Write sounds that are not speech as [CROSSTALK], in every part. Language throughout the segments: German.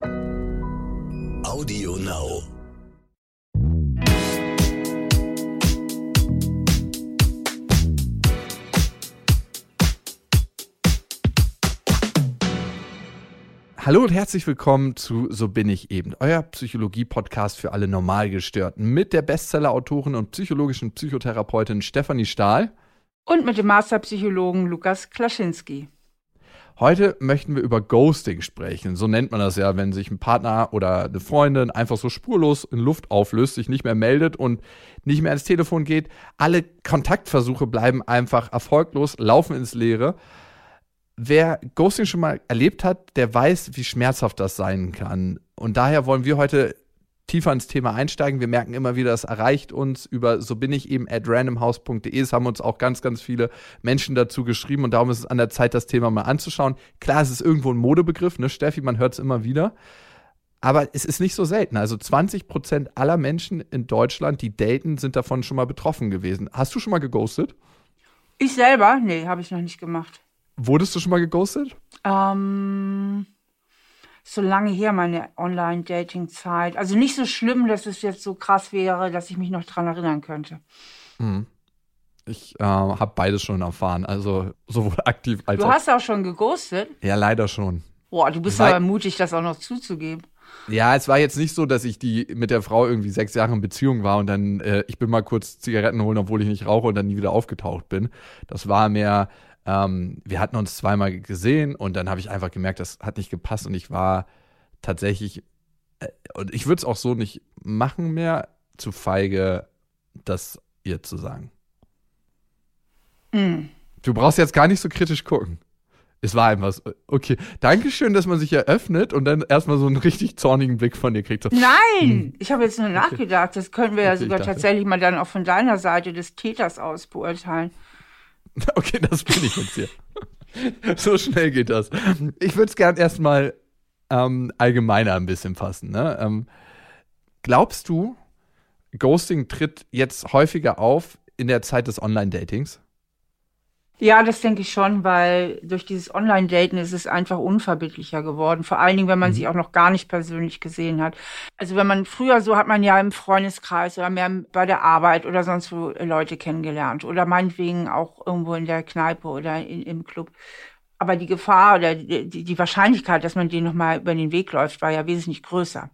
Audio Now. Hallo und herzlich willkommen zu So bin ich eben, euer Psychologie-Podcast für alle Normalgestörten mit der Bestseller-Autorin und psychologischen Psychotherapeutin Stefanie Stahl. Und mit dem Masterpsychologen Lukas Klaschinski. Heute möchten wir über Ghosting sprechen. So nennt man das ja, wenn sich ein Partner oder eine Freundin einfach so spurlos in Luft auflöst, sich nicht mehr meldet und nicht mehr ans Telefon geht. Alle Kontaktversuche bleiben einfach erfolglos, laufen ins Leere. Wer Ghosting schon mal erlebt hat, der weiß, wie schmerzhaft das sein kann. Und daher wollen wir heute tiefer ins Thema einsteigen. Wir merken immer wieder, es erreicht uns über so bin ich eben at randomhouse.de. Es haben uns auch ganz, ganz viele Menschen dazu geschrieben und darum ist es an der Zeit, das Thema mal anzuschauen. Klar, es ist irgendwo ein Modebegriff, ne, Steffi, man hört es immer wieder. Aber es ist nicht so selten. Also 20 Prozent aller Menschen in Deutschland, die daten, sind davon schon mal betroffen gewesen. Hast du schon mal geghostet? Ich selber? Nee, habe ich noch nicht gemacht. Wurdest du schon mal geghostet? Ähm, so lange her, meine Online-Dating-Zeit. Also nicht so schlimm, dass es jetzt so krass wäre, dass ich mich noch dran erinnern könnte. Hm. Ich äh, habe beides schon erfahren. Also sowohl aktiv als Du auch. hast auch schon geghostet? Ja, leider schon. Boah, du bist Weil- aber mutig, das auch noch zuzugeben. Ja, es war jetzt nicht so, dass ich die mit der Frau irgendwie sechs Jahre in Beziehung war und dann, äh, ich bin mal kurz Zigaretten holen, obwohl ich nicht rauche und dann nie wieder aufgetaucht bin. Das war mehr, ähm, wir hatten uns zweimal gesehen und dann habe ich einfach gemerkt, das hat nicht gepasst und ich war tatsächlich, äh, und ich würde es auch so nicht machen mehr, zu feige, das ihr zu sagen. Hm. Du brauchst jetzt gar nicht so kritisch gucken. Es war einfach so, okay. Dankeschön, dass man sich eröffnet und dann erstmal so einen richtig zornigen Blick von dir kriegt. So, Nein, ich habe jetzt nur nachgedacht. Das können wir ja Hm. Okay, ich sogar tatsächlich mal dann auch von deiner Seite des Täters aus beurteilen. [LAUGHS] Okay, das bin ich jetzt hier. [LAUGHS] so schnell geht das. Ich würde es gern erstmal ähm, allgemeiner ein bisschen fassen. Ne? Ähm, glaubst du, Ghosting tritt jetzt häufiger auf in der Zeit des Online-Datings? Ja, das denke ich schon, weil durch dieses Online-Daten ist es einfach unverbindlicher geworden. Vor allen Dingen, wenn man sich auch noch gar nicht persönlich gesehen hat. Also wenn man früher so hat man ja im Freundeskreis oder mehr bei der Arbeit oder sonst wo Leute kennengelernt oder meinetwegen auch irgendwo in der Kneipe oder in, im Club. Aber die Gefahr oder die, die die Wahrscheinlichkeit, dass man denen nochmal über den Weg läuft, war ja wesentlich größer.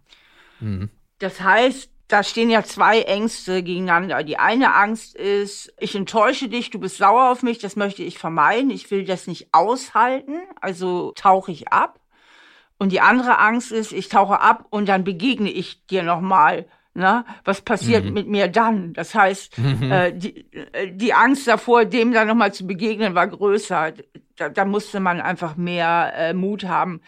Das heißt, da stehen ja zwei Ängste gegeneinander. Die eine Angst ist, ich enttäusche dich, du bist sauer auf mich, das möchte ich vermeiden, ich will das nicht aushalten, also tauche ich ab. Und die andere Angst ist, ich tauche ab und dann begegne ich dir nochmal. Ne? Was passiert mit mir dann? Das heißt, äh, die, äh, die Angst davor, dem dann nochmal zu begegnen, war größer. Da, da musste man einfach mehr äh, Mut haben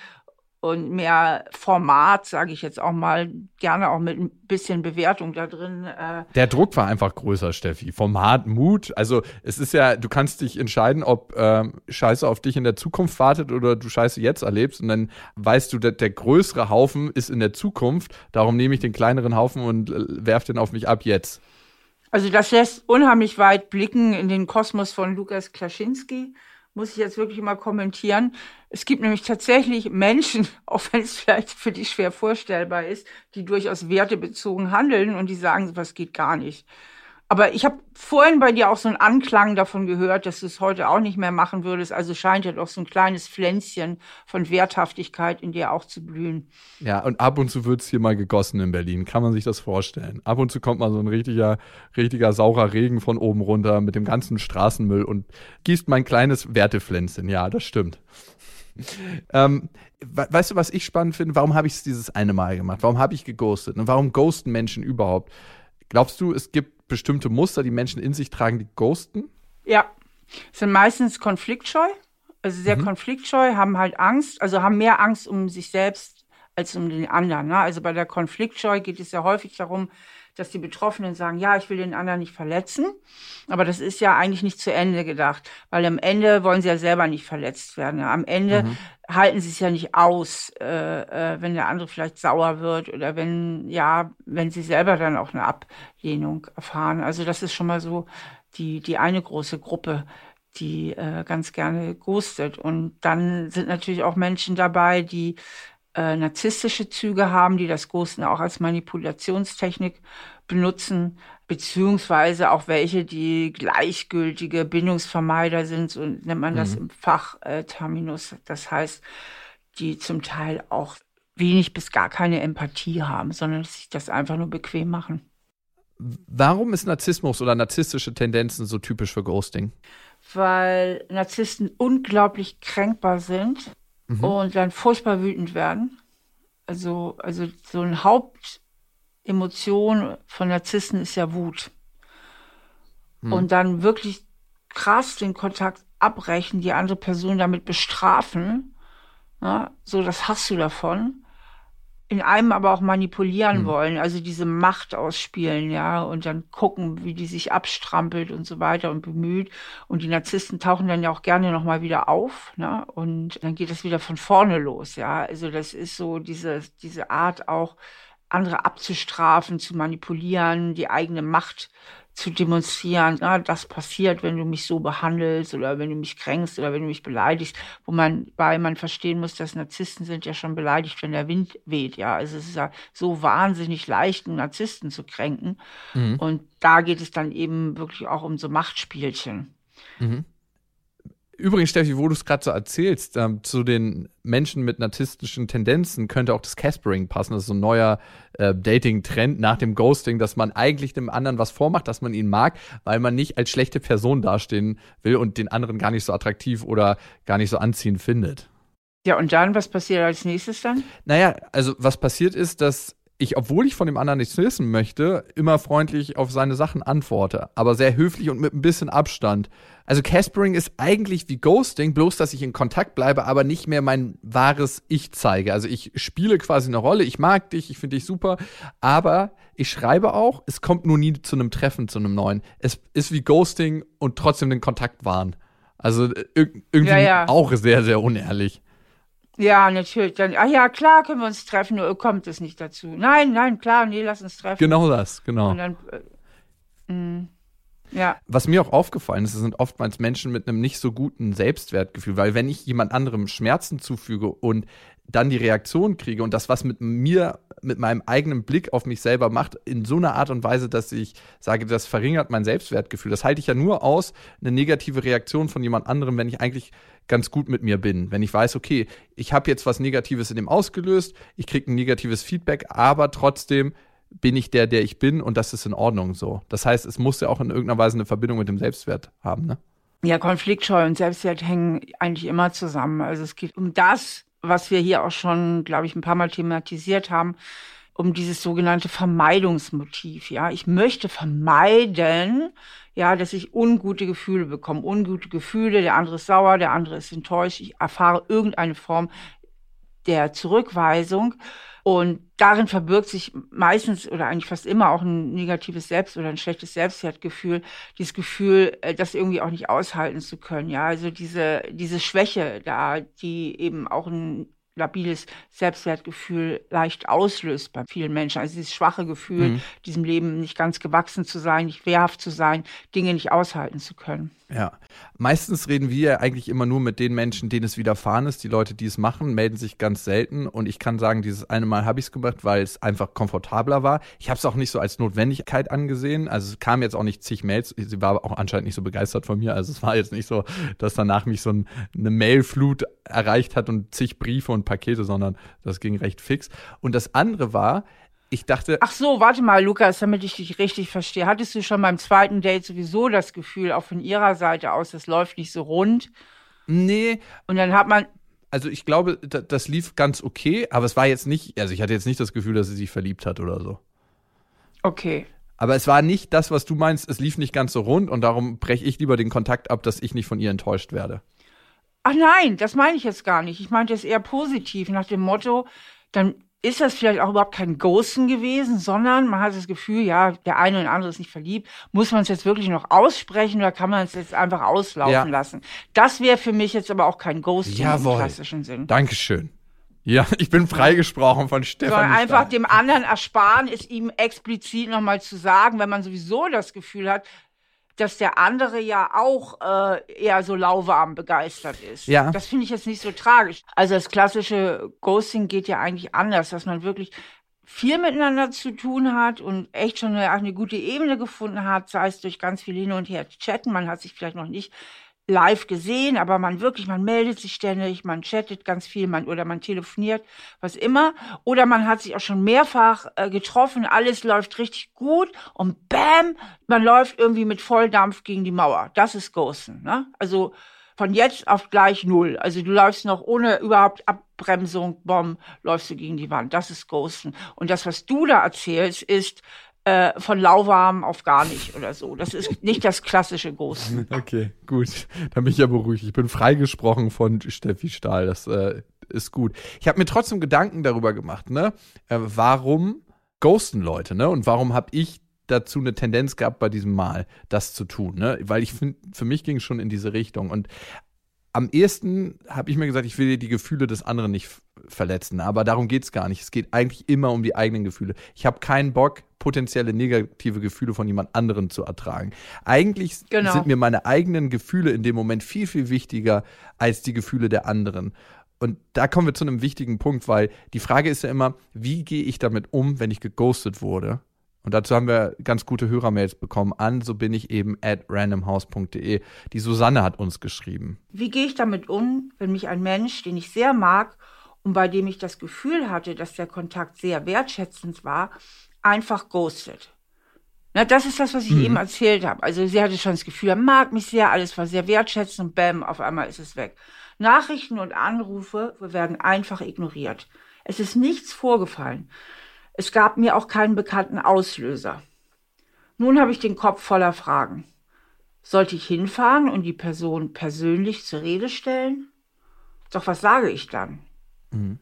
und mehr Format, sage ich jetzt auch mal, gerne auch mit ein bisschen Bewertung da drin. Äh, Der Druck war einfach größer, Steffi. Format, Mut. Also es ist ja, du kannst dich entscheiden, ob ähm, Scheiße auf dich in der Zukunft wartet oder du Scheiße jetzt erlebst. Und dann weißt du, der, der größere Haufen ist in der Zukunft. Darum nehme ich den kleineren Haufen und äh, werf den auf mich ab jetzt. Also das lässt unheimlich weit blicken in den Kosmos von Lukas Klaschinski. Muss ich jetzt wirklich mal kommentieren. Es gibt nämlich tatsächlich Menschen, [LAUGHS] auch wenn es vielleicht für dich schwer vorstellbar ist, die durchaus wertebezogen handeln und die sagen, was geht gar nicht. Aber ich habe vorhin bei dir auch so einen Anklang davon gehört, dass du es heute auch nicht mehr machen würdest. Also scheint ja doch so ein kleines Pflänzchen von Werthaftigkeit in dir auch zu blühen. Ja, und ab und zu wird's hier mal gegossen in Berlin. Kann man sich das vorstellen? Ab und zu kommt mal so ein richtiger, richtiger saurer Regen von oben runter mit dem ganzen Straßenmüll und gießt mein kleines Wertepflänzchen. Ja, das stimmt. [LAUGHS] ähm, we weißt du, was ich spannend finde? Warum habe ich es dieses eine Mal gemacht? Warum habe ich geghostet? Und warum ghosten Menschen überhaupt? Glaubst du, es gibt bestimmte Muster, die Menschen in sich tragen, die ghosten? Ja, sind meistens konfliktscheu, also sehr konfliktscheu, haben halt Angst, also haben mehr Angst um sich selbst als um den anderen. Ne? Also bei der Konfliktscheu geht es ja häufig darum, dass die Betroffenen sagen, ja, ich will den anderen nicht verletzen, aber das ist ja eigentlich nicht zu Ende gedacht, weil am Ende wollen sie ja selber nicht verletzt werden. Am Ende halten sie es ja nicht aus, äh, äh, wenn der andere vielleicht sauer wird oder wenn, ja, wenn sie selber dann auch eine Ablehnung erfahren. Also das ist schon mal so die, die eine große Gruppe, die äh, ganz gerne ghostet. Und dann sind natürlich auch Menschen dabei, die äh, narzisstische Züge haben, die das Ghosten auch als Manipulationstechnik benutzen, beziehungsweise auch welche, die gleichgültige Bindungsvermeider sind, so nennt man das mhm. im Fachterminus. Das heißt, die zum Teil auch wenig bis gar keine Empathie haben, sondern sich das einfach nur bequem machen. Warum ist Narzissmus oder narzisstische Tendenzen so typisch für Ghosting? Weil Narzissten unglaublich kränkbar sind mhm. und dann furchtbar wütend werden. Also, also so ein Hauptemotion von Narzissten ist ja Wut. Mhm. Und dann wirklich krass den Kontakt abbrechen, die andere Person damit bestrafen. Ja, so, das hast du davon in einem aber auch manipulieren mhm. wollen, also diese Macht ausspielen, ja, und dann gucken, wie die sich abstrampelt und so weiter und bemüht. Und die Narzissten tauchen dann ja auch gerne nochmal wieder auf, ne? Und dann geht es wieder von vorne los, ja. Also das ist so diese, diese Art auch, andere abzustrafen, zu manipulieren, die eigene Macht zu demonstrieren, na, das passiert, wenn du mich so behandelst oder wenn du mich kränkst oder wenn du mich beleidigst, wo man, weil man verstehen muss, dass Narzissten sind ja schon beleidigt, wenn der Wind weht, ja. Also es ist ja so wahnsinnig leicht, einen Narzissten zu kränken. Mhm. Und da geht es dann eben wirklich auch um so Machtspielchen. Mhm. Übrigens, Steffi, wo du es gerade so erzählst, ähm, zu den Menschen mit narzisstischen Tendenzen könnte auch das Caspering passen. Das ist so ein neuer äh, Dating-Trend nach dem Ghosting, dass man eigentlich dem anderen was vormacht, dass man ihn mag, weil man nicht als schlechte Person dastehen will und den anderen gar nicht so attraktiv oder gar nicht so anziehend findet. Ja, und dann, was passiert als nächstes dann? Naja, also was passiert ist, dass ich, obwohl ich von dem anderen nichts wissen möchte, immer freundlich auf seine Sachen antworte, aber sehr höflich und mit ein bisschen Abstand. Also Caspering ist eigentlich wie Ghosting, bloß dass ich in Kontakt bleibe, aber nicht mehr mein wahres Ich zeige. Also ich spiele quasi eine Rolle, ich mag dich, ich finde dich super, aber ich schreibe auch, es kommt nur nie zu einem Treffen, zu einem neuen. Es ist wie Ghosting und trotzdem den Kontakt wahren. Also äh, irgendwie ja, ja. auch sehr, sehr unehrlich. Ja, natürlich. Dann, ach ja, klar können wir uns treffen, nur kommt es nicht dazu. Nein, nein, klar, nee, lass uns treffen. Genau das, genau. Und dann, äh, mm, ja. Was mir auch aufgefallen ist, es sind oftmals Menschen mit einem nicht so guten Selbstwertgefühl, weil wenn ich jemand anderem Schmerzen zufüge und dann die Reaktion kriege und das was mit mir, mit meinem eigenen Blick auf mich selber macht, in so einer Art und Weise, dass ich sage, das verringert mein Selbstwertgefühl. Das halte ich ja nur aus, eine negative Reaktion von jemand anderem, wenn ich eigentlich ganz gut mit mir bin. Wenn ich weiß, okay, ich habe jetzt was Negatives in dem ausgelöst, ich kriege ein negatives Feedback, aber trotzdem bin ich der, der ich bin und das ist in Ordnung so. Das heißt, es muss ja auch in irgendeiner Weise eine Verbindung mit dem Selbstwert haben, ne? Ja, Konfliktscheu und Selbstwert hängen eigentlich immer zusammen. Also es geht um das, was wir hier auch schon, glaube ich, ein paar Mal thematisiert haben, um dieses sogenannte Vermeidungsmotiv. Ja, ich möchte vermeiden, ja, dass ich ungute Gefühle bekomme. Ungute Gefühle, der andere ist sauer, der andere ist enttäuscht. Ich erfahre irgendeine Form der Zurückweisung. Und darin verbirgt sich meistens oder eigentlich fast immer auch ein negatives Selbst- oder ein schlechtes Selbstwertgefühl. Dieses Gefühl, äh, das irgendwie auch nicht aushalten zu können. Ja, also diese, diese Schwäche da, die eben auch ein labiles Selbstwertgefühl leicht auslöst bei vielen Menschen. Also dieses schwache Gefühl, mhm. diesem Leben nicht ganz gewachsen zu sein, nicht wehrhaft zu sein, Dinge nicht aushalten zu können. Ja, meistens reden wir eigentlich immer nur mit den Menschen, denen es widerfahren ist. Die Leute, die es machen, melden sich ganz selten. Und ich kann sagen, dieses eine Mal habe ich es gemacht, weil es einfach komfortabler war. Ich habe es auch nicht so als Notwendigkeit angesehen. Also es kam jetzt auch nicht zig Mails. Sie war auch anscheinend nicht so begeistert von mir. Also es war jetzt nicht so, dass danach mich so ein, eine Mailflut erreicht hat und zig Briefe und Pakete, sondern das ging recht fix. Und das andere war, ich dachte. Ach so, warte mal, Lukas, damit ich dich richtig verstehe. Hattest du schon beim zweiten Date sowieso das Gefühl, auch von ihrer Seite aus, das läuft nicht so rund? Nee. Und dann hat man. Also ich glaube, das lief ganz okay, aber es war jetzt nicht, also ich hatte jetzt nicht das Gefühl, dass sie sich verliebt hat oder so. Okay. Aber es war nicht das, was du meinst, es lief nicht ganz so rund und darum breche ich lieber den Kontakt ab, dass ich nicht von ihr enttäuscht werde. Ach nein, das meine ich jetzt gar nicht. Ich meinte es eher positiv, nach dem Motto, dann ist das vielleicht auch überhaupt kein Ghosten gewesen, sondern man hat das Gefühl, ja, der eine oder andere ist nicht verliebt. Muss man es jetzt wirklich noch aussprechen oder kann man es jetzt einfach auslaufen ja. lassen? Das wäre für mich jetzt aber auch kein Ghosting Jawohl. im klassischen Sinn. Dankeschön. Ja, [LAUGHS] ich bin freigesprochen von Stefan. Sondern einfach Stein. dem anderen ersparen, es ihm explizit nochmal zu sagen, wenn man sowieso das Gefühl hat, dass der andere ja auch äh, eher so lauwarm begeistert ist. Ja. Das finde ich jetzt nicht so tragisch. Also das klassische Ghosting geht ja eigentlich anders, dass man wirklich viel miteinander zu tun hat und echt schon eine, eine gute Ebene gefunden hat, sei es durch ganz viel hin und her chatten. Man hat sich vielleicht noch nicht live gesehen, aber man wirklich, man meldet sich ständig, man chattet ganz viel, man oder man telefoniert, was immer. Oder man hat sich auch schon mehrfach äh, getroffen, alles läuft richtig gut und bam, man läuft irgendwie mit Volldampf gegen die Mauer. Das ist Ghosten. Ne? Also von jetzt auf gleich null. Also du läufst noch ohne überhaupt Abbremsung, Bomb, läufst du gegen die Wand. Das ist Ghosten. Und das, was du da erzählst, ist äh, von lauwarm auf gar nicht oder so. Das ist nicht das klassische Ghosten. [LAUGHS] Okay, gut. Dann bin ich ja beruhigt. Ich bin freigesprochen von Steffi Stahl. Das äh, ist gut. Ich habe mir trotzdem Gedanken darüber gemacht, ne? Äh, warum ghosten Leute, ne? Und warum habe ich dazu eine Tendenz gehabt, bei diesem Mal das zu tun, ne? Weil ich finde, für mich ging es schon in diese Richtung. Und am ehesten habe ich mir gesagt, ich will die Gefühle des anderen nicht verletzen. Aber darum geht es gar nicht. Es geht eigentlich immer um die eigenen Gefühle. Ich habe keinen Bock, potenzielle negative Gefühle von jemand anderem zu ertragen. Eigentlich genau. sind mir meine eigenen Gefühle in dem Moment viel, viel wichtiger als die Gefühle der anderen. Und da kommen wir zu einem wichtigen Punkt, weil die Frage ist ja immer, wie gehe ich damit um, wenn ich geghostet wurde? Und dazu haben wir ganz gute Hörermails bekommen an, so bin ich eben at randomhouse.de. Die Susanne hat uns geschrieben. Wie gehe ich damit um, wenn mich ein Mensch, den ich sehr mag und bei dem ich das Gefühl hatte, dass der Kontakt sehr wertschätzend war, einfach ghostet? Na, das ist das, was ich mhm. eben erzählt habe. Also sie hatte schon das Gefühl, er mag mich sehr, alles war sehr wertschätzend und bam, auf einmal ist es weg. Nachrichten und Anrufe werden einfach ignoriert. Es ist nichts vorgefallen. Es gab mir auch keinen bekannten Auslöser. Nun habe ich den Kopf voller Fragen. Sollte ich hinfahren und die Person persönlich zur Rede stellen? Doch was sage ich dann? Mhm.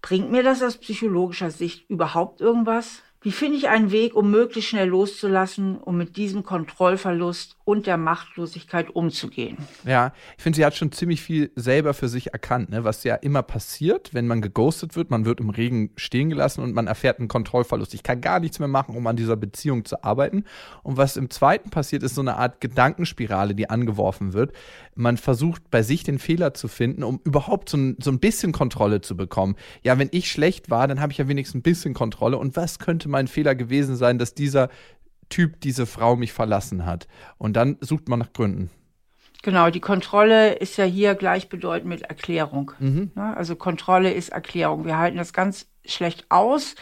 Bringt mir das aus psychologischer Sicht überhaupt irgendwas? Wie finde ich einen Weg, um möglichst schnell loszulassen, um mit diesem Kontrollverlust und der Machtlosigkeit umzugehen? Ja, ich finde, sie hat schon ziemlich viel selber für sich erkannt, ne? was ja immer passiert, wenn man geghostet wird. Man wird im Regen stehen gelassen und man erfährt einen Kontrollverlust. Ich kann gar nichts mehr machen, um an dieser Beziehung zu arbeiten. Und was im zweiten passiert, ist so eine Art Gedankenspirale, die angeworfen wird. Man versucht bei sich den Fehler zu finden, um überhaupt so ein, so ein bisschen Kontrolle zu bekommen. Ja, wenn ich schlecht war, dann habe ich ja wenigstens ein bisschen Kontrolle. Und was könnte könnte mein Fehler gewesen sein, dass dieser Typ diese Frau mich verlassen hat. Und dann sucht man nach Gründen. Genau, die Kontrolle ist ja hier gleichbedeutend mit Erklärung. Mhm. Also Kontrolle ist Erklärung. Wir halten das ganz schlecht aus,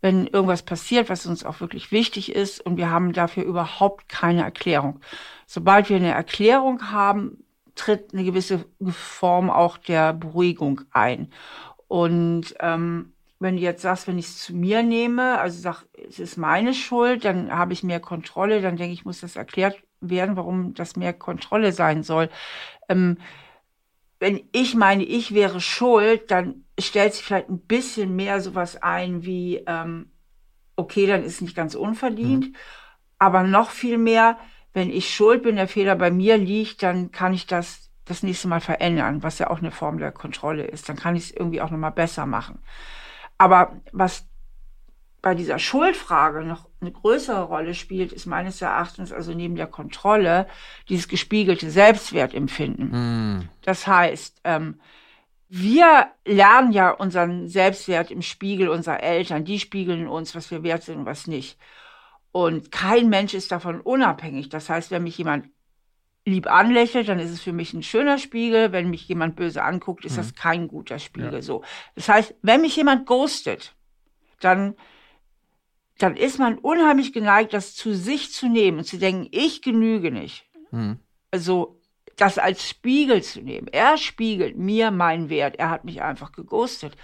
wenn irgendwas passiert, was uns auch wirklich wichtig ist und wir haben dafür überhaupt keine Erklärung. Sobald wir eine Erklärung haben, tritt eine gewisse Form auch der Beruhigung ein. Und ähm, wenn du jetzt sagst, wenn ich es zu mir nehme, also sag, es ist meine Schuld, dann habe ich mehr Kontrolle, dann denke ich, muss das erklärt werden, warum das mehr Kontrolle sein soll. Ähm, wenn ich meine, ich wäre schuld, dann stellt sich vielleicht ein bisschen mehr sowas ein wie, ähm, okay, dann ist nicht ganz unverdient, mhm. aber noch viel mehr, wenn ich schuld bin, der Fehler bei mir liegt, dann kann ich das das nächste Mal verändern, was ja auch eine Form der Kontrolle ist. Dann kann ich es irgendwie auch nochmal besser machen. Aber was bei dieser Schuldfrage noch eine größere Rolle spielt, ist meines Erachtens also neben der Kontrolle dieses gespiegelte Selbstwertempfinden. Mm. Das heißt, ähm, wir lernen ja unseren Selbstwert im Spiegel unserer Eltern. Die spiegeln uns, was wir wert sind und was nicht. Und kein Mensch ist davon unabhängig. Das heißt, wenn mich jemand lieb anlächelt, dann ist es für mich ein schöner Spiegel. Wenn mich jemand böse anguckt, ist mhm. das kein guter Spiegel. Ja. So. Das heißt, wenn mich jemand ghostet, dann, dann ist man unheimlich geneigt, das zu sich zu nehmen und zu denken, ich genüge nicht. Mhm. Also, das als Spiegel zu nehmen. Er spiegelt mir meinen Wert. Er hat mich einfach geghostet.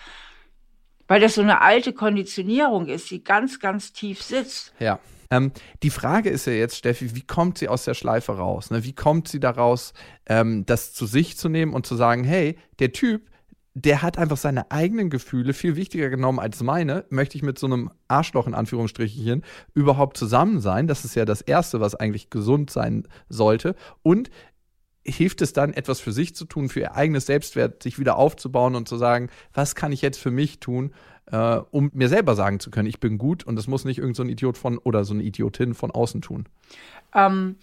Weil das so eine alte Konditionierung ist, die ganz, ganz tief sitzt. Ja. Ähm, die Frage ist ja jetzt, Steffi, wie kommt sie aus der Schleife raus? Ne? Wie kommt sie daraus, ähm, das zu sich zu nehmen und zu sagen, hey, der Typ, der hat einfach seine eigenen Gefühle viel wichtiger genommen als meine. Möchte ich mit so einem Arschloch in Anführungsstrichen überhaupt zusammen sein? Das ist ja das Erste, was eigentlich gesund sein sollte. Und hilft es dann, etwas für sich zu tun, für ihr eigenes Selbstwert, sich wieder aufzubauen und zu sagen, was kann ich jetzt für mich tun, äh, um mir selber sagen zu können, ich bin gut und das muss nicht irgendein so Idiot von oder so eine Idiotin von außen tun. Ähm,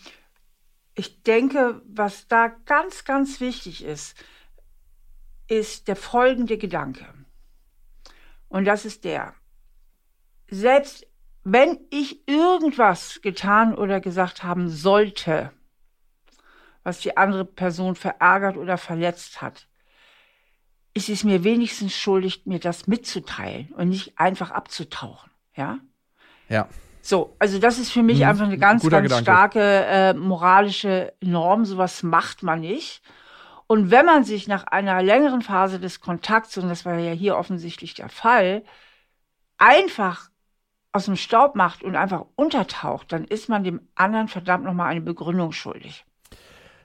Ich denke, was da ganz, ganz wichtig ist, ist der folgende Gedanke. Und das ist der. Selbst wenn ich irgendwas getan oder gesagt haben sollte, was die andere Person verärgert oder verletzt hat, ist es mir wenigstens schuldig, mir das mitzuteilen und nicht einfach abzutauchen. Ja? Ja. So, also das ist für mich mhm. einfach eine ganz, Guter ganz Gedanke. starke äh, moralische Norm. Sowas macht man nicht. Und wenn man sich nach einer längeren Phase des Kontakts, und das war ja hier offensichtlich der Fall, einfach aus dem Staub macht und einfach untertaucht, dann ist man dem anderen verdammt nochmal eine Begründung schuldig.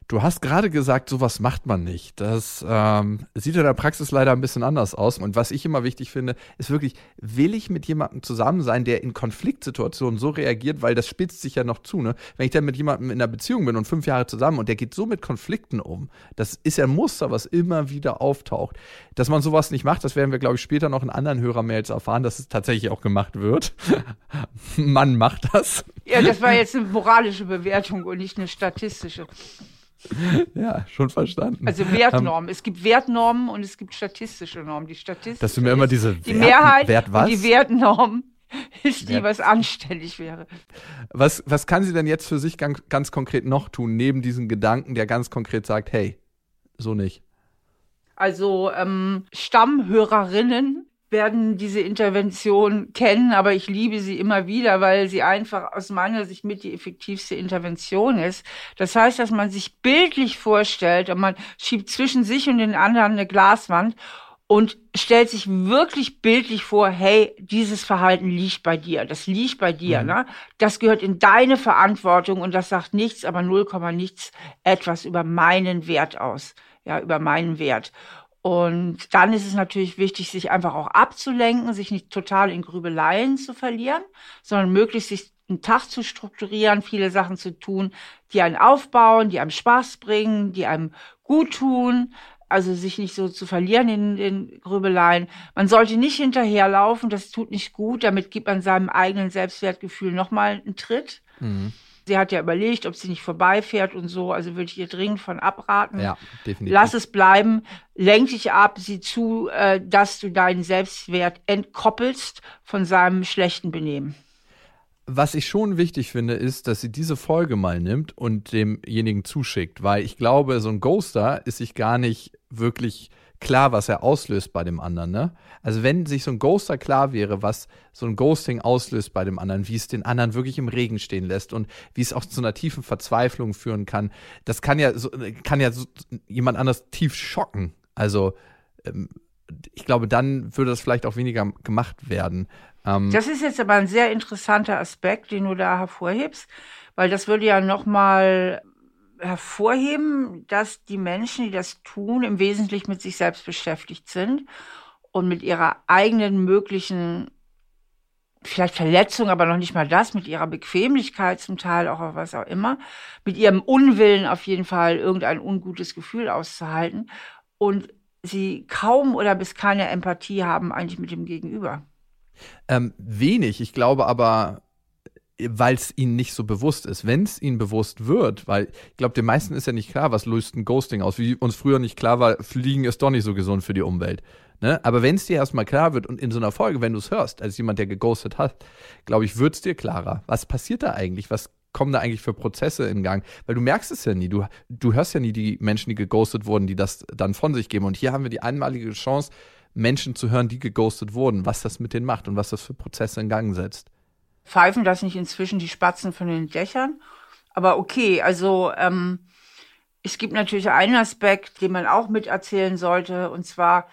Du hast gerade gesagt, sowas macht man nicht. Das ähm, sieht in der Praxis leider ein bisschen anders aus. Und was ich immer wichtig finde, ist wirklich, will ich mit jemandem zusammen sein, der in Konfliktsituationen so reagiert, weil das spitzt sich ja noch zu. Ne? Wenn ich dann mit jemandem in einer Beziehung bin und fünf Jahre zusammen und der geht so mit Konflikten um, das ist ja ein Muster, was immer wieder auftaucht. Dass man sowas nicht macht, das werden wir, glaube ich, später noch in anderen Hörermails erfahren, dass es tatsächlich auch gemacht wird. [LAUGHS] man macht das. Ja, das war jetzt eine moralische Bewertung und nicht eine statistische. [LAUGHS] Ja, schon verstanden. Also Wertnormen. Um, es gibt Wertnormen und es gibt statistische Normen. Die statistische Dass du mir immer diese die Wert, Mehrheit Wert was? die Wertnorm [LAUGHS] ist die, Wert. was anständig wäre. Was, was kann sie denn jetzt für sich ganz, ganz konkret noch tun, neben diesem Gedanken, der ganz konkret sagt, hey, so nicht? Also ähm, Stammhörerinnen werden diese Intervention kennen, aber ich liebe sie immer wieder, weil sie einfach aus meiner Sicht mit die effektivste Intervention ist. Das heißt, dass man sich bildlich vorstellt und man schiebt zwischen sich und den anderen eine Glaswand und stellt sich wirklich bildlich vor, hey, dieses Verhalten liegt bei dir, das liegt bei dir, mhm. ne? Das gehört in deine Verantwortung und das sagt nichts, aber 0, nichts etwas über meinen Wert aus, ja, über meinen Wert. Und dann ist es natürlich wichtig, sich einfach auch abzulenken, sich nicht total in Grübeleien zu verlieren, sondern möglichst sich einen Tag zu strukturieren, viele Sachen zu tun, die einen aufbauen, die einem Spaß bringen, die einem gut tun, also sich nicht so zu verlieren in den Grübeleien. Man sollte nicht hinterherlaufen, das tut nicht gut, damit gibt man seinem eigenen Selbstwertgefühl nochmal einen Tritt. Mhm. Sie hat ja überlegt, ob sie nicht vorbeifährt und so. Also würde ich ihr dringend von abraten. Ja, definitiv. Lass es bleiben. Lenk dich ab, sieh zu, äh, dass du deinen Selbstwert entkoppelst von seinem schlechten Benehmen. Was ich schon wichtig finde, ist, dass sie diese Folge mal nimmt und demjenigen zuschickt, weil ich glaube, so ein Ghoster ist sich gar nicht wirklich klar, was er auslöst bei dem anderen. Ne? Also wenn sich so ein Ghoster klar wäre, was so ein Ghosting auslöst bei dem anderen, wie es den anderen wirklich im Regen stehen lässt und wie es auch zu einer tiefen Verzweiflung führen kann, das kann ja so, kann ja so jemand anders tief schocken. Also ähm, ich glaube, dann würde das vielleicht auch weniger gemacht werden. Ähm, das ist jetzt aber ein sehr interessanter Aspekt, den du da hervorhebst, weil das würde ja noch mal hervorheben, dass die Menschen, die das tun, im Wesentlichen mit sich selbst beschäftigt sind und mit ihrer eigenen möglichen, vielleicht Verletzung, aber noch nicht mal das, mit ihrer Bequemlichkeit zum Teil, auch was auch immer, mit ihrem Unwillen auf jeden Fall irgendein ungutes Gefühl auszuhalten und sie kaum oder bis keine Empathie haben eigentlich mit dem Gegenüber. Ähm, wenig. Ich glaube aber, weil es ihnen nicht so bewusst ist. Wenn es ihnen bewusst wird, weil ich glaube, den meisten ist ja nicht klar, was löst ein Ghosting aus, wie uns früher nicht klar war, Fliegen ist doch nicht so gesund für die Umwelt. Ne? Aber wenn es dir erstmal klar wird und in so einer Folge, wenn du es hörst, als jemand, der geghostet hat, glaube ich, wird es dir klarer. Was passiert da eigentlich? Was kommen da eigentlich für Prozesse in Gang? Weil du merkst es ja nie. Du, du hörst ja nie die Menschen, die geghostet wurden, die das dann von sich geben. Und hier haben wir die einmalige Chance, Menschen zu hören, die geghostet wurden, was das mit denen macht und was das für Prozesse in Gang setzt. Pfeifen das nicht inzwischen die Spatzen von den Dächern? Aber okay, also ähm, es gibt natürlich einen Aspekt, den man auch miterzählen sollte, und zwar,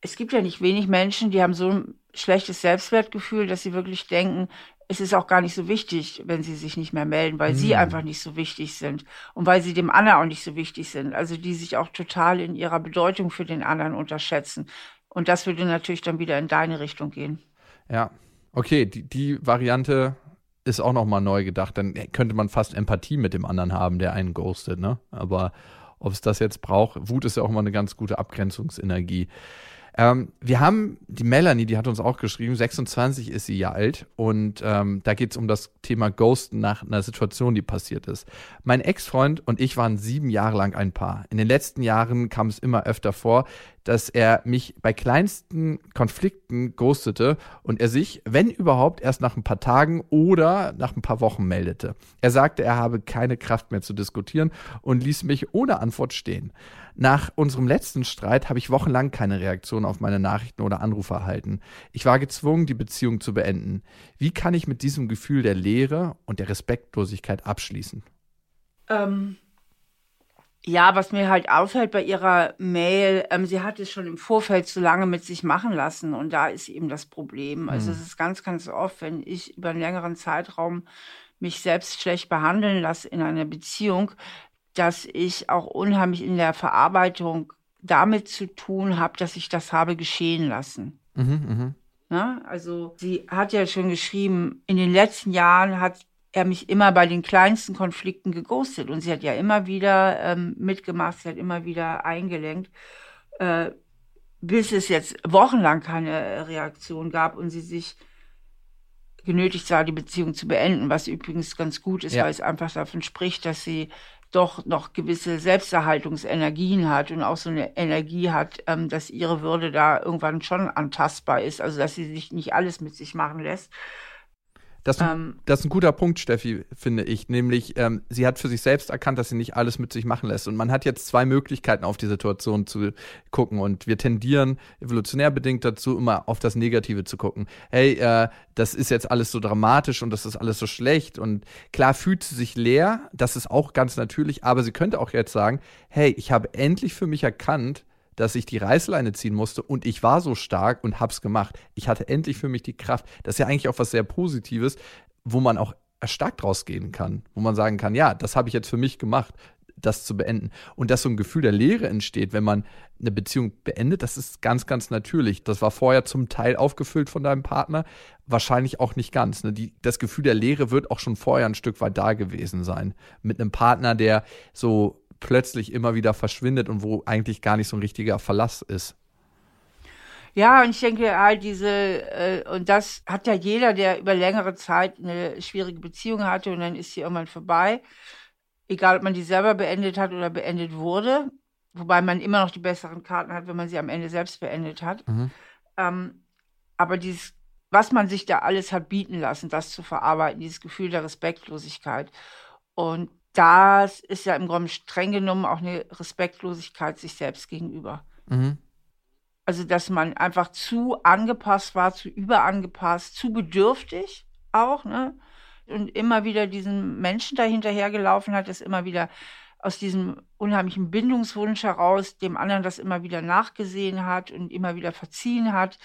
es gibt ja nicht wenig Menschen, die haben so ein schlechtes Selbstwertgefühl, dass sie wirklich denken, es ist auch gar nicht so wichtig, wenn sie sich nicht mehr melden, weil mhm. sie hm. einfach nicht so wichtig sind und weil sie dem anderen auch nicht so wichtig sind. Also die sich auch total in ihrer Bedeutung für den anderen unterschätzen. Und das würde natürlich dann wieder in deine Richtung gehen. Ja, Okay, die, die Variante ist auch nochmal neu gedacht. Dann könnte man fast Empathie mit dem anderen haben, der einen ghostet, ne? Aber ob es das jetzt braucht, Wut ist ja auch immer eine ganz gute Abgrenzungsenergie. Ähm, wir haben die Melanie, die hat uns auch geschrieben, 26 ist sie ja alt und ähm, da geht es um das Thema Ghosten nach einer Situation, die passiert ist. Mein Ex-Freund und ich waren sieben Jahre lang ein Paar. In den letzten Jahren kam es immer öfter vor, dass er mich bei kleinsten Konflikten ghostete und er sich, wenn überhaupt, erst nach ein paar Tagen oder nach ein paar Wochen meldete. Er sagte, er habe keine Kraft mehr zu diskutieren und ließ mich ohne Antwort stehen. Nach unserem letzten Streit habe ich wochenlang keine Reaktion auf meine Nachrichten oder Anrufe erhalten. Ich war gezwungen, die Beziehung zu beenden. Wie kann ich mit diesem Gefühl der Leere und der Respektlosigkeit abschließen? Ähm, ja, was mir halt auffällt bei ihrer Mail, ähm, sie hat es schon im Vorfeld zu lange mit sich machen lassen und da ist eben das Problem. Also mhm. es ist ganz, ganz oft, wenn ich über einen längeren Zeitraum mich selbst schlecht behandeln lasse in einer Beziehung, dass ich auch unheimlich in der Verarbeitung damit zu tun habe, dass ich das habe geschehen lassen. Mhm, mh. Na, also sie hat ja schon geschrieben, in den letzten Jahren hat er mich immer bei den kleinsten Konflikten geghostet und sie hat ja immer wieder ähm, mitgemacht, sie hat immer wieder eingelenkt, äh, bis es jetzt wochenlang keine Reaktion gab und sie sich genötigt sah, die Beziehung zu beenden, was übrigens ganz gut ist, ja. weil es einfach davon spricht, dass sie doch noch gewisse Selbsterhaltungsenergien hat und auch so eine Energie hat, ähm, dass ihre Würde da irgendwann schon antastbar ist, also dass sie sich nicht alles mit sich machen lässt. Das, ähm, das ist ein guter Punkt, Steffi, finde ich. Nämlich, ähm, sie hat für sich selbst erkannt, dass sie nicht alles mit sich machen lässt. Und man hat jetzt zwei Möglichkeiten, auf die Situation zu gucken. Und wir tendieren evolutionär bedingt dazu, immer auf das Negative zu gucken. Hey, äh, das ist jetzt alles so dramatisch und das ist alles so schlecht. Und klar fühlt sie sich leer, das ist auch ganz natürlich. Aber sie könnte auch jetzt sagen, hey, ich habe endlich für mich erkannt, dass ich die Reißleine ziehen musste und ich war so stark und hab's gemacht. Ich hatte endlich für mich die Kraft. Das ist ja eigentlich auch was sehr Positives, wo man auch erstarkt draus gehen kann, wo man sagen kann, ja, das habe ich jetzt für mich gemacht, das zu beenden. Und dass so ein Gefühl der Leere entsteht, wenn man eine Beziehung beendet, das ist ganz, ganz natürlich. Das war vorher zum Teil aufgefüllt von deinem Partner, wahrscheinlich auch nicht ganz. Ne? Die, das Gefühl der Leere wird auch schon vorher ein Stück weit da gewesen sein. Mit einem Partner, der so plötzlich immer wieder verschwindet und wo eigentlich gar nicht so ein richtiger Verlass ist. Ja, und ich denke halt diese, äh, und das hat ja jeder, der über längere Zeit eine schwierige Beziehung hatte und dann ist sie irgendwann vorbei. Egal, ob man die selber beendet hat oder beendet wurde. Wobei man immer noch die besseren Karten hat, wenn man sie am Ende selbst beendet hat. Mhm. Ähm, aber dieses, was man sich da alles hat bieten lassen, das zu verarbeiten, dieses Gefühl der Respektlosigkeit. Und das ist ja im Grunde streng genommen auch eine Respektlosigkeit sich selbst gegenüber. Mhm. Also, dass man einfach zu angepasst war, zu überangepasst, zu bedürftig auch, ne? Und immer wieder diesen Menschen dahinter gelaufen hat, das immer wieder aus diesem unheimlichen Bindungswunsch heraus dem anderen das immer wieder nachgesehen hat und immer wieder verziehen hat.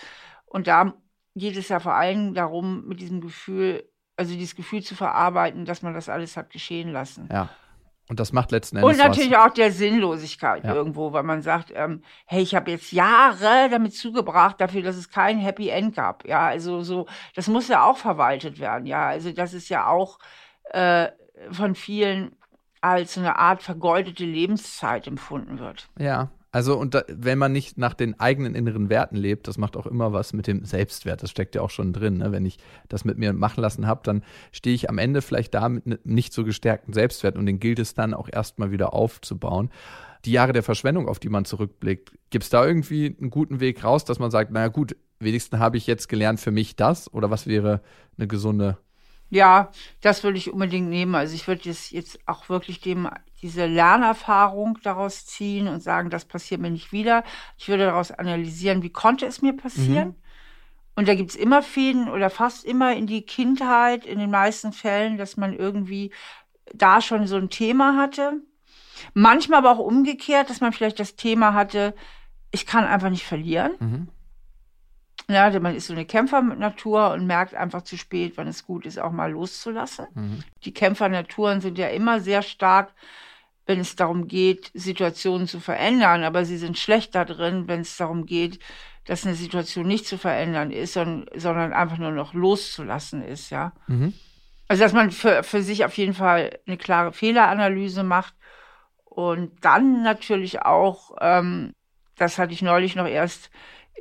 Und da geht es ja vor allem darum, mit diesem Gefühl also dieses Gefühl zu verarbeiten, dass man das alles hat geschehen lassen. Ja. Und das macht letzten Endes. Und natürlich was. auch der Sinnlosigkeit ja. irgendwo, weil man sagt, ähm, hey, ich habe jetzt Jahre damit zugebracht, dafür, dass es kein Happy End gab. Ja, also so, das muss ja auch verwaltet werden. Ja, also das ist ja auch äh, von vielen als eine Art vergeudete Lebenszeit empfunden wird. Ja, also, und da, wenn man nicht nach den eigenen inneren Werten lebt, das macht auch immer was mit dem Selbstwert. Das steckt ja auch schon drin. Ne? Wenn ich das mit mir machen lassen habe, dann stehe ich am Ende vielleicht da mit ne, nicht so gestärkten Selbstwert und den gilt es dann auch erstmal wieder aufzubauen. Die Jahre der Verschwendung, auf die man zurückblickt, gibt es da irgendwie einen guten Weg raus, dass man sagt, naja gut, wenigstens habe ich jetzt gelernt für mich das oder was wäre eine gesunde ja, das würde ich unbedingt nehmen. Also ich würde jetzt, jetzt auch wirklich dem diese Lernerfahrung daraus ziehen und sagen, das passiert mir nicht wieder. Ich würde daraus analysieren, wie konnte es mir passieren? Mhm. Und da gibt es immer Fäden oder fast immer in die Kindheit, in den meisten Fällen, dass man irgendwie da schon so ein Thema hatte. Manchmal aber auch umgekehrt, dass man vielleicht das Thema hatte, ich kann einfach nicht verlieren. Mhm. Ja, man ist so eine Kämpfernatur und merkt einfach zu spät, wann es gut ist, auch mal loszulassen. Mhm. Die Kämpfernaturen sind ja immer sehr stark, wenn es darum geht, Situationen zu verändern, aber sie sind schlecht da drin, wenn es darum geht, dass eine Situation nicht zu verändern ist, sondern, sondern einfach nur noch loszulassen ist, ja. Mhm. Also, dass man für, für sich auf jeden Fall eine klare Fehleranalyse macht und dann natürlich auch, ähm, das hatte ich neulich noch erst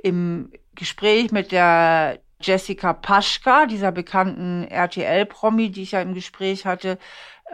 im Gespräch mit der Jessica Paschka, dieser bekannten RTL-Promi, die ich ja im Gespräch hatte,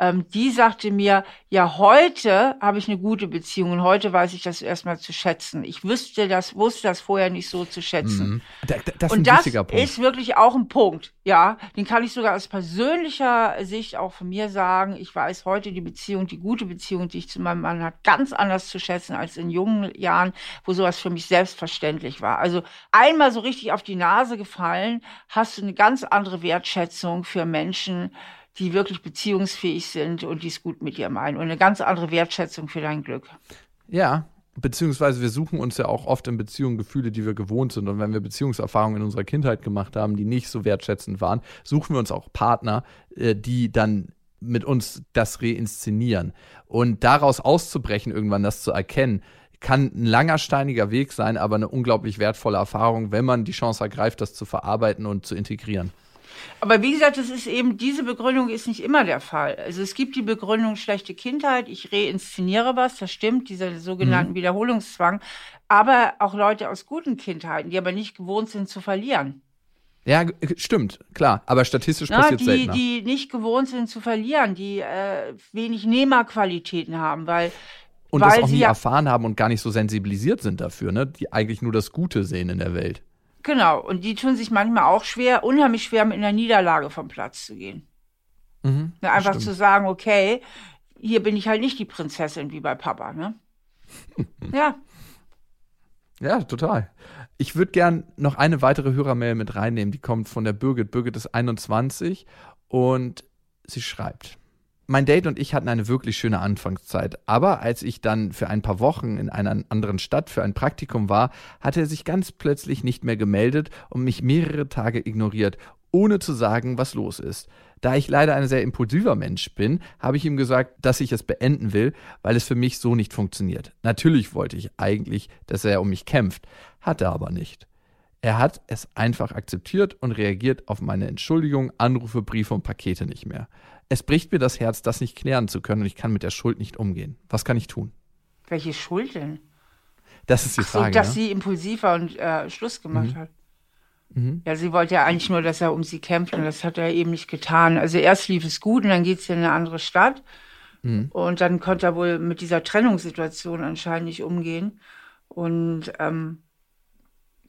ähm, die sagte mir, ja, heute habe ich eine gute Beziehung und heute weiß ich das erstmal zu schätzen. Ich wüsste das, wusste das vorher nicht so zu schätzen. Mhm. Da, da, das und das ist wirklich auch ein Punkt, ja. Den kann ich sogar aus persönlicher Sicht auch von mir sagen. Ich weiß heute die Beziehung, die gute Beziehung, die ich zu meinem Mann hat, ganz anders zu schätzen als in jungen Jahren, wo sowas für mich selbstverständlich war. Also einmal so richtig auf die Nase gefallen, hast du eine ganz andere Wertschätzung für Menschen, die wirklich beziehungsfähig sind und die es gut mit dir meinen und eine ganz andere Wertschätzung für dein Glück. Ja, beziehungsweise wir suchen uns ja auch oft in Beziehungen Gefühle, die wir gewohnt sind. Und wenn wir Beziehungserfahrungen in unserer Kindheit gemacht haben, die nicht so wertschätzend waren, suchen wir uns auch Partner, äh, die dann mit uns das reinszenieren. Und daraus auszubrechen, irgendwann das zu erkennen, kann ein langer, steiniger Weg sein, aber eine unglaublich wertvolle Erfahrung, wenn man die Chance ergreift, das zu verarbeiten und zu integrieren. Aber wie gesagt, es ist eben, diese Begründung ist nicht immer der Fall. Also es gibt die Begründung schlechte Kindheit, ich reinszeniere was, das stimmt, dieser sogenannten mhm. Wiederholungszwang. Aber auch Leute aus guten Kindheiten, die aber nicht gewohnt sind zu verlieren. Ja, stimmt, klar. Aber statistisch Na, passiert die, seltener. Die nicht gewohnt sind zu verlieren, die äh, wenig Nehmerqualitäten haben, weil und weil das auch nie erfahren haben und gar nicht so sensibilisiert sind dafür, ne? Die eigentlich nur das Gute sehen in der Welt. Genau, und die tun sich manchmal auch schwer, unheimlich schwer, mit einer Niederlage vom Platz zu gehen. Mhm, ne, einfach stimmt. zu sagen, okay, hier bin ich halt nicht die Prinzessin wie bei Papa, ne? [LAUGHS] ja. Ja, total. Ich würde gern noch eine weitere Hörermail mit reinnehmen, die kommt von der Birgit. Birgit ist 21 und sie schreibt. Mein Date und ich hatten eine wirklich schöne Anfangszeit, aber als ich dann für ein paar Wochen in einer anderen Stadt für ein Praktikum war, hatte er sich ganz plötzlich nicht mehr gemeldet und mich mehrere Tage ignoriert, ohne zu sagen, was los ist. Da ich leider ein sehr impulsiver Mensch bin, habe ich ihm gesagt, dass ich es beenden will, weil es für mich so nicht funktioniert. Natürlich wollte ich eigentlich, dass er um mich kämpft, hat er aber nicht. Er hat es einfach akzeptiert und reagiert auf meine Entschuldigung, Anrufe, Briefe und Pakete nicht mehr. Es bricht mir das Herz, das nicht klären zu können und ich kann mit der Schuld nicht umgehen. Was kann ich tun? Welche Schuld denn? Das ist die Frage. So, dass ja? sie impulsiv war und äh, Schluss gemacht mhm. hat. Mhm. Ja, sie wollte ja eigentlich nur, dass er um sie kämpft und das hat er eben nicht getan. Also erst lief es gut und dann geht es in eine andere Stadt. Mhm. Und dann konnte er wohl mit dieser Trennungssituation anscheinend nicht umgehen. Und ähm,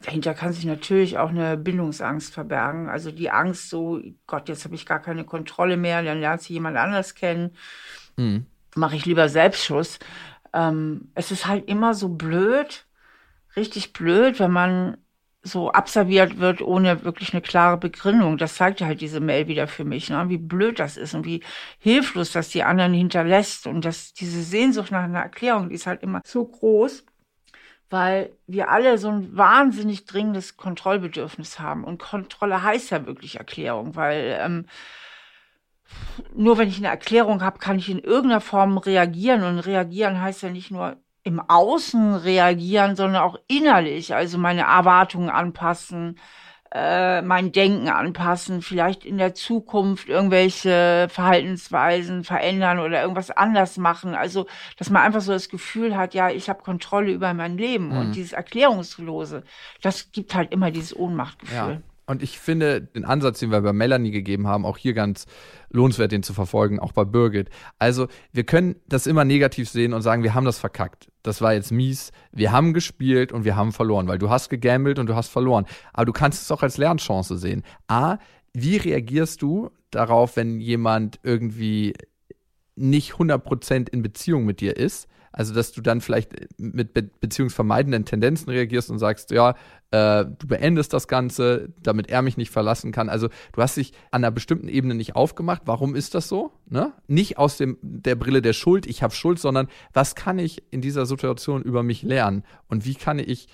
dahinter kann sich natürlich auch eine Bindungsangst verbergen. Also die Angst so, Gott, jetzt habe ich gar keine Kontrolle mehr, dann lernt sie jemand anders kennen. Mhm. Mache ich lieber Selbstschuss. Ähm, es ist halt immer so blöd, richtig blöd, wenn man so abserviert wird ohne wirklich eine klare Begründung. Das zeigt halt diese Mail wieder für mich, ne? wie blöd das ist und wie hilflos das die anderen hinterlässt und dass diese Sehnsucht nach einer Erklärung, die ist halt immer so groß weil wir alle so ein wahnsinnig dringendes Kontrollbedürfnis haben. Und Kontrolle heißt ja wirklich Erklärung, weil ähm, nur wenn ich eine Erklärung habe, kann ich in irgendeiner Form reagieren. Und reagieren heißt ja nicht nur im Außen reagieren, sondern auch innerlich, also meine Erwartungen anpassen, äh, mein Denken anpassen, vielleicht in der Zukunft irgendwelche Verhaltensweisen verändern oder irgendwas anders machen. Also, dass man einfach so das Gefühl hat, ja, ich habe Kontrolle über mein Leben. Mhm. Und dieses Erklärungslose, das gibt halt immer dieses Ohnmachtgefühl. Ja. Und ich finde den Ansatz, den wir bei Melanie gegeben haben, auch hier ganz lohnenswert, den zu verfolgen, auch bei Birgit. Also wir können das immer negativ sehen und sagen, wir haben das verkackt. Das war jetzt mies. Wir haben gespielt und wir haben verloren, weil du hast gegambelt und du hast verloren. Aber du kannst es auch als Lernchance sehen. A, wie reagierst du darauf, wenn jemand irgendwie nicht 100% in Beziehung mit dir ist? Also, dass du dann vielleicht mit be beziehungsvermeidenden Tendenzen reagierst und sagst, ja, äh, du beendest das Ganze, damit er mich nicht verlassen kann. Also, du hast dich an einer bestimmten Ebene nicht aufgemacht. Warum ist das so? Ne? Nicht aus dem, der Brille der Schuld, ich habe Schuld, sondern was kann ich in dieser Situation über mich lernen? Und wie kann ich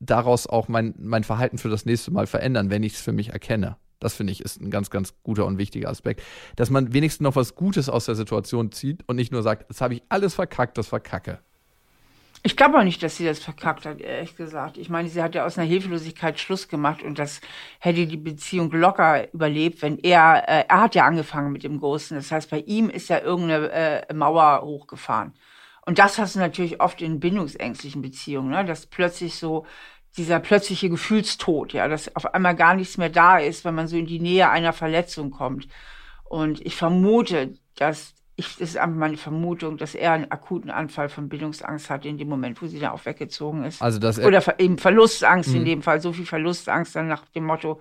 daraus auch mein, mein Verhalten für das nächste Mal verändern, wenn ich es für mich erkenne? Das finde ich ist ein ganz, ganz guter und wichtiger Aspekt. Dass man wenigstens noch was Gutes aus der Situation zieht und nicht nur sagt, das habe ich alles verkackt, das war Kacke. Ich glaube auch nicht, dass sie das verkackt hat, ehrlich gesagt. Ich meine, sie hat ja aus einer Hilflosigkeit Schluss gemacht und das hätte die Beziehung locker überlebt, wenn er, äh, er hat ja angefangen mit dem Großen. Das heißt, bei ihm ist ja irgendeine äh, Mauer hochgefahren. Und das hast du natürlich oft in bindungsängstlichen Beziehungen, ne? dass plötzlich so dieser plötzliche Gefühlstod, ja, dass auf einmal gar nichts mehr da ist, wenn man so in die Nähe einer Verletzung kommt. Und ich vermute, dass ich, das ist einfach meine Vermutung, dass er einen akuten Anfall von Bildungsangst hat in dem Moment, wo sie dann auch weggezogen ist. Also dass er Oder eben Verlustangst Mhm. in dem Fall, so viel Verlustangst dann nach dem Motto,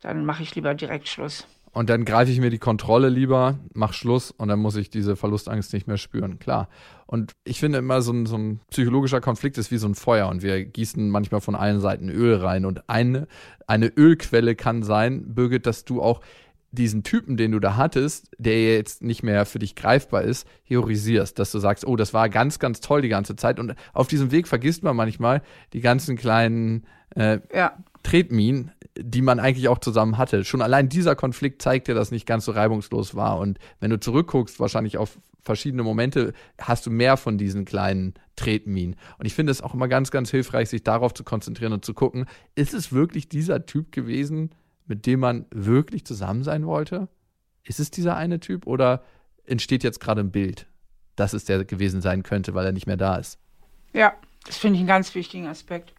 dann mache ich lieber direkt Schluss. Und dann greife ich mir die Kontrolle lieber, mach Schluss und dann muss ich diese Verlustangst nicht mehr spüren, klar. Und ich finde immer, so ein, so ein psychologischer Konflikt ist wie so ein Feuer und wir gießen manchmal von allen Seiten Öl rein. Und eine, eine Ölquelle kann sein, Birgit, dass du auch diesen Typen, den du da hattest, der jetzt nicht mehr für dich greifbar ist, heroisierst, dass du sagst, oh, das war ganz, ganz toll die ganze Zeit. Und auf diesem Weg vergisst man manchmal die ganzen kleinen äh, Ja, Tretminen, die man eigentlich auch zusammen hatte. Schon allein dieser Konflikt zeigt dir, dass nicht ganz so reibungslos war. Und wenn du zurückguckst, wahrscheinlich auf verschiedene Momente, hast du mehr von diesen kleinen Tretminen. Und ich finde es auch immer ganz, ganz hilfreich, sich darauf zu konzentrieren und zu gucken, ist es wirklich dieser Typ gewesen, mit dem man wirklich zusammen sein wollte? Ist es dieser eine Typ oder entsteht jetzt gerade ein Bild, dass es der gewesen sein könnte, weil er nicht mehr da ist? ja, das finde ich einen ganz wichtigen Aspekt.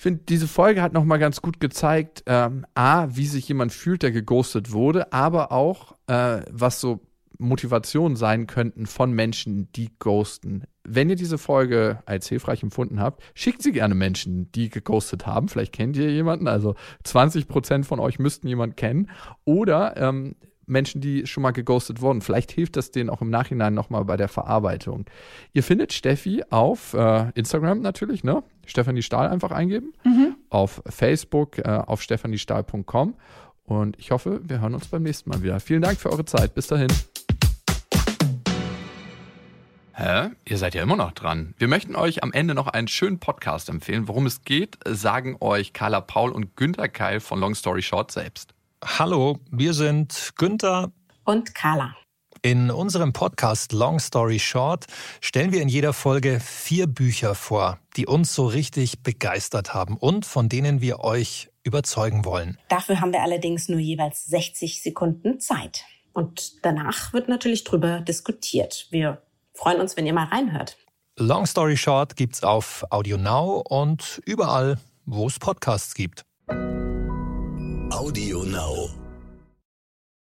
Ich finde, diese Folge hat nochmal ganz gut gezeigt, ähm, A, wie sich jemand fühlt, der geghostet wurde, aber auch, äh, was so Motivationen sein könnten von Menschen, die ghosten. Wenn ihr diese Folge als hilfreich empfunden habt, schickt sie gerne Menschen, die geghostet haben. Vielleicht kennt ihr jemanden, also 20 Prozent von euch müssten jemanden kennen. Oder ähm, Menschen, die schon mal geghostet wurden. Vielleicht hilft das denen auch im Nachhinein nochmal bei der Verarbeitung. Ihr findet Steffi auf äh, Instagram natürlich, ne? Stefanie Stahl einfach eingeben. Auf Facebook, äh, auf stephaниestahl.com. Und ich hoffe, wir hören uns beim nächsten Mal wieder. Vielen Dank für eure Zeit. Bis dahin. Hä? Ihr seid ja immer noch dran. Wir möchten euch am Ende noch einen schönen Podcast empfehlen. Worum es geht, sagen euch Carla Paul und Günter Keil von Long Story Short selbst. Hallo, wir sind Günther. und Carla. In unserem Podcast Long Story Short stellen wir in jeder Folge vier Bücher vor, die uns so richtig begeistert haben und von denen wir euch überzeugen wollen. Dafür haben wir allerdings nur jeweils 60 Sekunden Zeit. Und danach wird natürlich drüber diskutiert. Wir freuen uns, wenn ihr mal reinhört. Long Story Short gibt's auf Audio Now und überall, wo es Podcasts gibt. Audio Now.